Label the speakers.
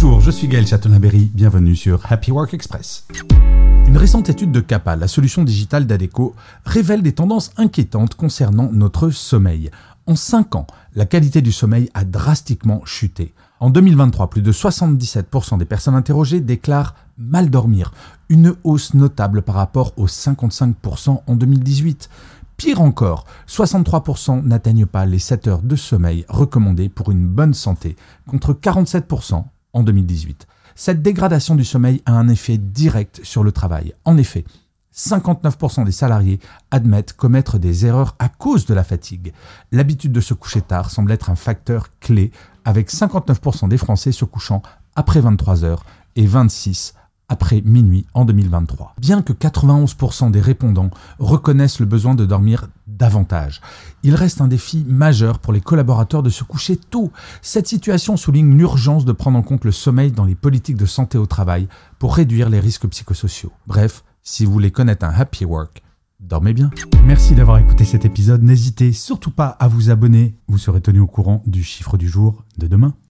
Speaker 1: Bonjour, je suis Gaël Chatonaberry, bienvenue sur Happy Work Express. Une récente étude de CAPA, la solution digitale d'ADECO, révèle des tendances inquiétantes concernant notre sommeil. En 5 ans, la qualité du sommeil a drastiquement chuté. En 2023, plus de 77% des personnes interrogées déclarent mal dormir, une hausse notable par rapport aux 55% en 2018. Pire encore, 63% n'atteignent pas les 7 heures de sommeil recommandées pour une bonne santé, contre 47% en 2018. Cette dégradation du sommeil a un effet direct sur le travail. En effet, 59% des salariés admettent commettre des erreurs à cause de la fatigue. L'habitude de se coucher tard semble être un facteur clé, avec 59% des Français se couchant après 23 heures et 26 après minuit en 2023. Bien que 91% des répondants reconnaissent le besoin de dormir davantage, il reste un défi majeur pour les collaborateurs de se coucher tôt. Cette situation souligne l'urgence de prendre en compte le sommeil dans les politiques de santé au travail pour réduire les risques psychosociaux. Bref, si vous voulez connaître un happy work, dormez bien. Merci d'avoir écouté cet épisode. N'hésitez surtout pas à vous abonner. Vous serez tenu au courant du chiffre du jour de demain.